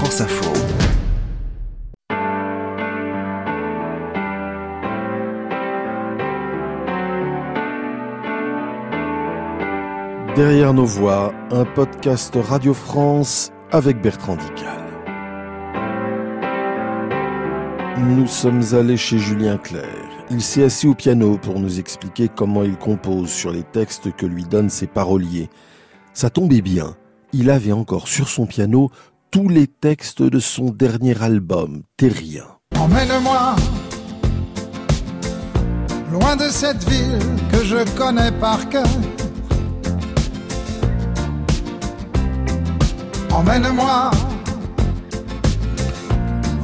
France Info. Derrière nos voix, un podcast Radio France avec Bertrand Dical. Nous sommes allés chez Julien Clerc. Il s'est assis au piano pour nous expliquer comment il compose sur les textes que lui donnent ses paroliers. Ça tombait bien. Il avait encore sur son piano tous les textes de son dernier album, Terrien. Emmène-moi loin de cette ville que je connais par cœur. Emmène-moi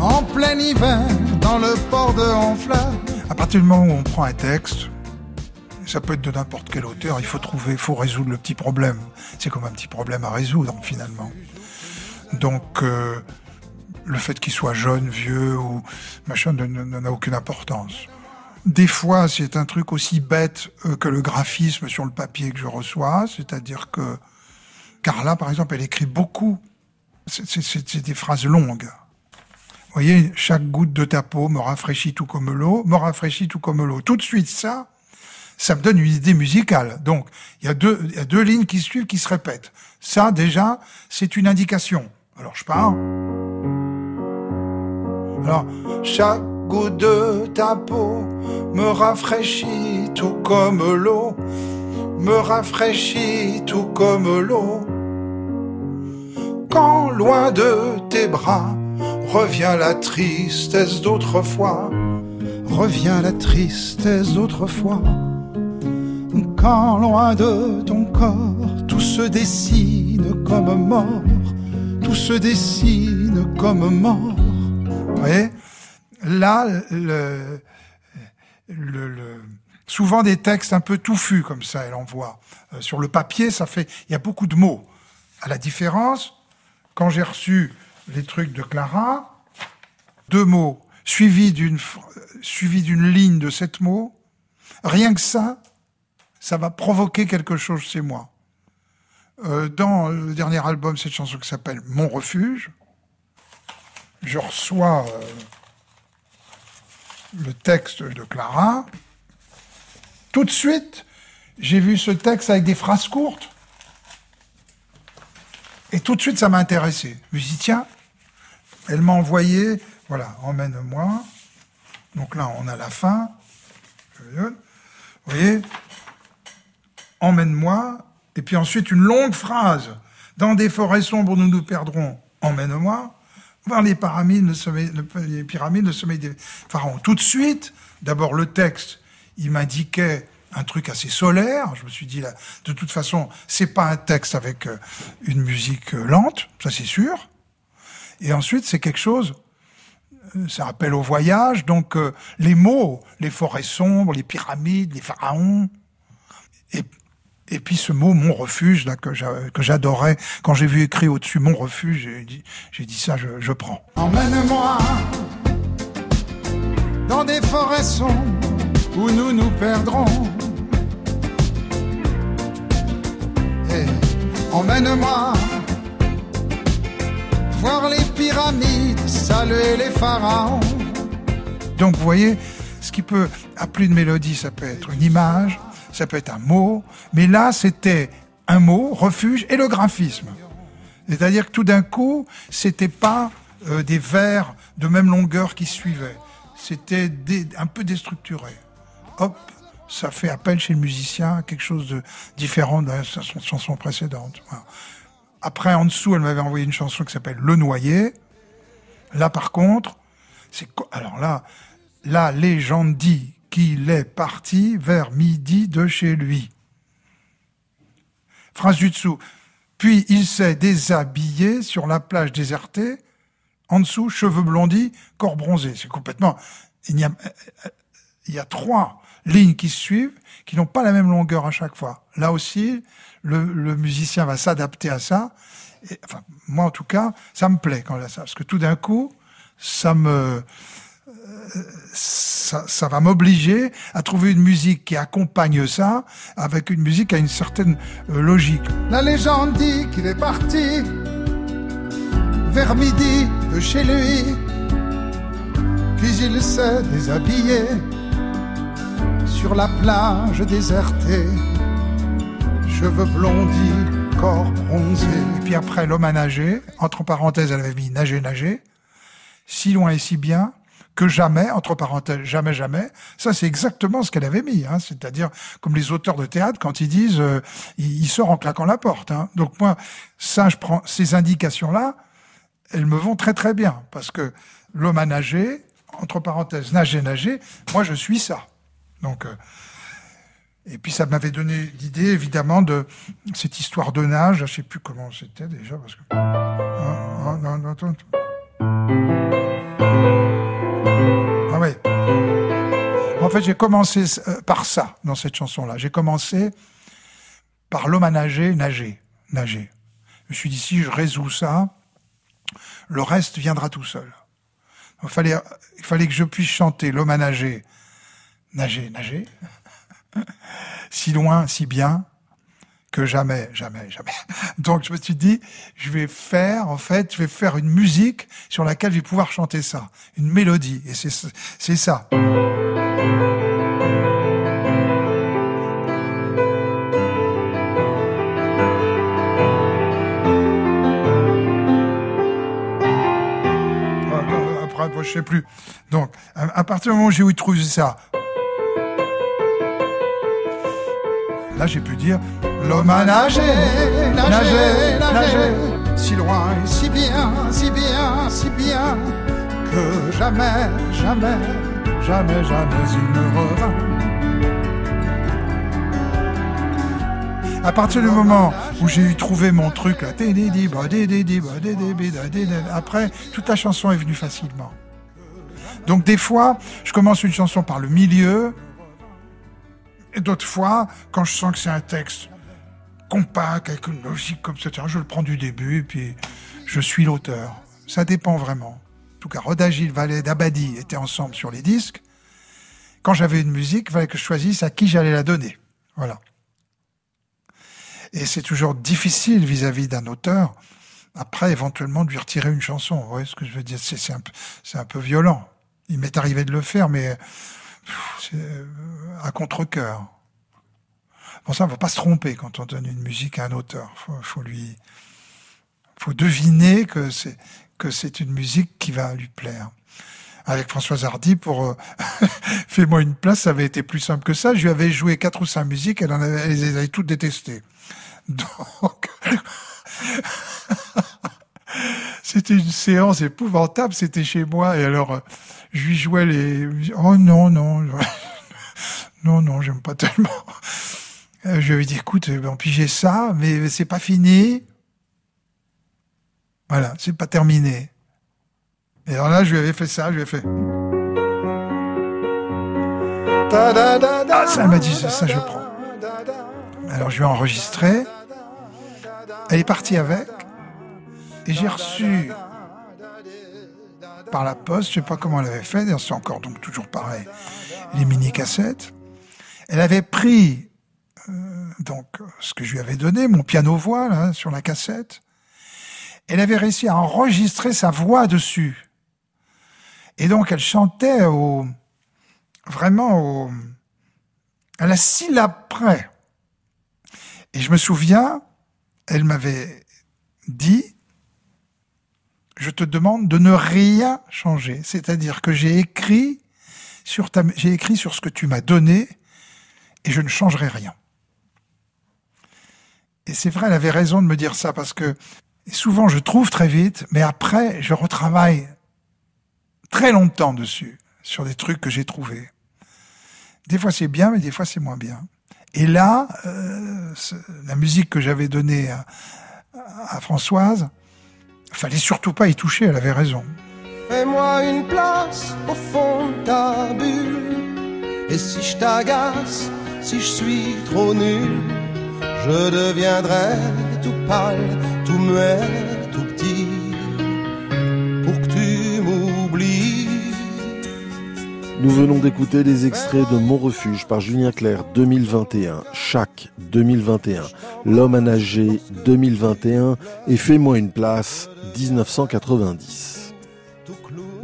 en plein hiver dans le port de Honfleur. À partir du moment où on prend un texte, ça peut être de n'importe quel auteur, il faut trouver, il faut résoudre le petit problème. C'est comme un petit problème à résoudre finalement. Donc euh, le fait qu'il soit jeune, vieux ou machin n'a aucune importance. Des fois, c'est un truc aussi bête euh, que le graphisme sur le papier que je reçois, c'est-à-dire que Carla, par exemple, elle écrit beaucoup. C'est des phrases longues. Vous voyez, chaque goutte de ta peau me rafraîchit tout comme l'eau, me rafraîchit tout comme l'eau. Tout de suite, ça, ça me donne une idée musicale. Donc, il y a deux, y a deux lignes qui suivent, qui se répètent. Ça, déjà, c'est une indication. Alors, je pars. Alors, chaque goutte de ta peau me rafraîchit tout comme l'eau, me rafraîchit tout comme l'eau. Quand loin de tes bras revient la tristesse d'autrefois, revient la tristesse d'autrefois. Quand loin de ton corps tout se dessine comme mort, tout se dessine comme mort. Vous voyez Là, souvent des textes un peu touffus comme ça, elle envoie. Euh, sur le papier, ça fait, il y a beaucoup de mots. À la différence, quand j'ai reçu les trucs de Clara, deux mots suivis d'une d'une ligne de sept mots, rien que ça, ça va provoquer quelque chose chez moi. Euh, dans le dernier album, cette chanson qui s'appelle Mon refuge, je reçois euh, le texte de Clara. Tout de suite, j'ai vu ce texte avec des phrases courtes. Et tout de suite, ça m'a intéressé. Je me suis dit, tiens, elle m'a envoyé, voilà, emmène-moi. Donc là, on a la fin. Vous voyez? Emmène-moi. Et puis ensuite, une longue phrase. Dans des forêts sombres, nous nous perdrons. Emmène-moi. Voir les pyramides, le sommeil, les pyramides, le des pharaons. Tout de suite, d'abord le texte, il m'indiquait un truc assez solaire. Je me suis dit, là, de toute façon, c'est pas un texte avec euh, une musique euh, lente, ça c'est sûr. Et ensuite, c'est quelque chose, euh, ça rappelle au voyage, donc les mots, les forêts sombres, les pyramides, les pharaons. Et, et puis ce mot, mon refuge, là, que j'adorais, quand j'ai vu écrit au-dessus mon refuge, j'ai dit, j'ai dit ça, je, je prends. Emmène-moi dans des forêts sombres où nous nous perdrons. emmène-moi voir les pyramides, saluer les pharaons. Donc vous voyez, ce qui peut, à plus de mélodie, ça peut être une image, ça peut être un mot, mais là c'était un mot, refuge, et le graphisme. C'est-à-dire que tout d'un coup, c'était pas euh, des vers de même longueur qui suivaient. C'était un peu déstructuré. Hop, ça fait appel chez le musicien à quelque chose de différent de sa chanson précédente. Après, en dessous, elle m'avait envoyé une chanson qui s'appelle Le Noyer. Là, par contre, c'est alors là, la légende dit qu'il est parti vers midi de chez lui. Phrase du dessous. Puis il s'est déshabillé sur la plage désertée. En dessous, cheveux blondis, corps bronzé. C'est complètement. Il y a, trois lignes qui suivent, qui n'ont pas la même longueur à chaque fois. Là aussi, le, musicien va s'adapter à ça. Moi en tout cas, ça me plaît quand a ça, parce que tout d'un coup, ça me euh, ça, ça, va m'obliger à trouver une musique qui accompagne ça avec une musique a une certaine euh, logique. La légende dit qu'il est parti vers midi de chez lui. Puis il s'est déshabillé sur la plage désertée, cheveux blondis, corps bronzé. Et puis après, l'homme a nagé, entre parenthèses, elle avait mis nager, nager, si loin et si bien, que jamais, entre parenthèses, jamais, jamais. Ça, c'est exactement ce qu'elle avait mis. Hein. C'est-à-dire, comme les auteurs de théâtre, quand ils disent, euh, il, sort en claquant la porte. Hein. Donc moi, ça, je prends ces indications-là, elles me vont très très bien parce que l'homme a nagé, entre parenthèses, nager, nager. Moi, je suis ça. Donc, euh, et puis ça m'avait donné l'idée, évidemment, de cette histoire de nage. Je sais plus comment c'était déjà parce que. Non, fait, j'ai commencé euh, par ça dans cette chanson-là. J'ai commencé par l'homme à nager, nager, nager. Je me suis dit si je résous ça, le reste viendra tout seul. Il fallait, il fallait que je puisse chanter l'homme à nager, nager, nager, si loin, si bien, que jamais, jamais, jamais. Donc je me suis dit, je vais faire, en fait, je vais faire une musique sur laquelle je vais pouvoir chanter ça, une mélodie, et c'est ça. Après, je sais plus. Donc, à partir du moment où j'ai trouvé ça, là j'ai pu dire L'homme a nagé, nagé, nagé, si loin et si bien, si bien, si bien, que jamais, jamais, jamais, jamais il ne revint. À partir du moment où j'ai eu trouvé mon truc après, toute la chanson est venue facilement. Donc des fois, je commence une chanson par le milieu, et d'autres fois, quand je sens que c'est un texte compact, avec une logique comme ça. Je le prends du début, et puis je suis l'auteur. Ça dépend vraiment. Tout cas, Rodagil, Valet, Dabadi étaient ensemble sur les disques. Quand j'avais une musique, il fallait que je choisisse à qui j'allais la donner. Voilà. Et c'est toujours difficile vis-à-vis d'un auteur, après éventuellement de lui retirer une chanson. Vous voyez ce que je veux dire? C'est un, peu violent. Il m'est arrivé de le faire, mais euh, à contre-coeur. Pour ça, il ne faut pas se tromper quand on donne une musique à un auteur. Faut, faut lui, faut deviner que c'est que c'est une musique qui va lui plaire. Avec Françoise Hardy, pour euh, Fais-moi une place, ça avait été plus simple que ça. Je lui avais joué quatre ou cinq musiques, elle, en avait, elle les avait toutes détestées. Donc, c'était une séance épouvantable, c'était chez moi, et alors, je lui jouais les... Oh non, non, non, non, j'aime pas tellement. Euh, je lui avais dit, écoute, on pigeait ça, mais c'est pas fini. Voilà, c'est pas terminé. Et alors là, je lui avais fait ça, je lui ai fait. Ah, ça m'a dit, ça, ça je prends. Alors je lui ai enregistré. Elle est partie avec. Et j'ai reçu par la poste, je sais pas comment elle avait fait, c'est encore donc toujours pareil, les mini-cassettes. Elle avait pris euh, donc ce que je lui avais donné, mon piano-voix là, sur la cassette. Elle avait réussi à enregistrer sa voix dessus. Et donc elle chantait au, vraiment au, à la syllabe près. Et je me souviens, elle m'avait dit, je te demande de ne rien changer. C'est-à-dire que j'ai écrit sur ta, j'ai écrit sur ce que tu m'as donné et je ne changerai rien. Et c'est vrai, elle avait raison de me dire ça parce que souvent je trouve très vite, mais après je retravaille très longtemps dessus, sur des trucs que j'ai trouvés. Des fois c'est bien, mais des fois c'est moins bien. Et là, euh, la musique que j'avais donnée à, à Françoise, fallait surtout pas y toucher, elle avait raison. Fais-moi une place au fond de ta bulle, et si je t'agace, si je suis trop nul, je deviendrai tout pâle, tout muet, tout petit, pour que tu m'oublies. Nous venons d'écouter des extraits de Mon Refuge par Julien Clerc 2021, Chaque 2021, L'homme à nager 2021 et Fais-moi une place 1990.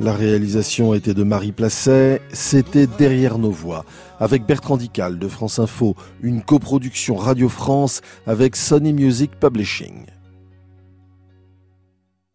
La réalisation était de Marie Placet, c'était Derrière nos voix, avec Bertrand Dical de France Info, une coproduction Radio France avec Sony Music Publishing.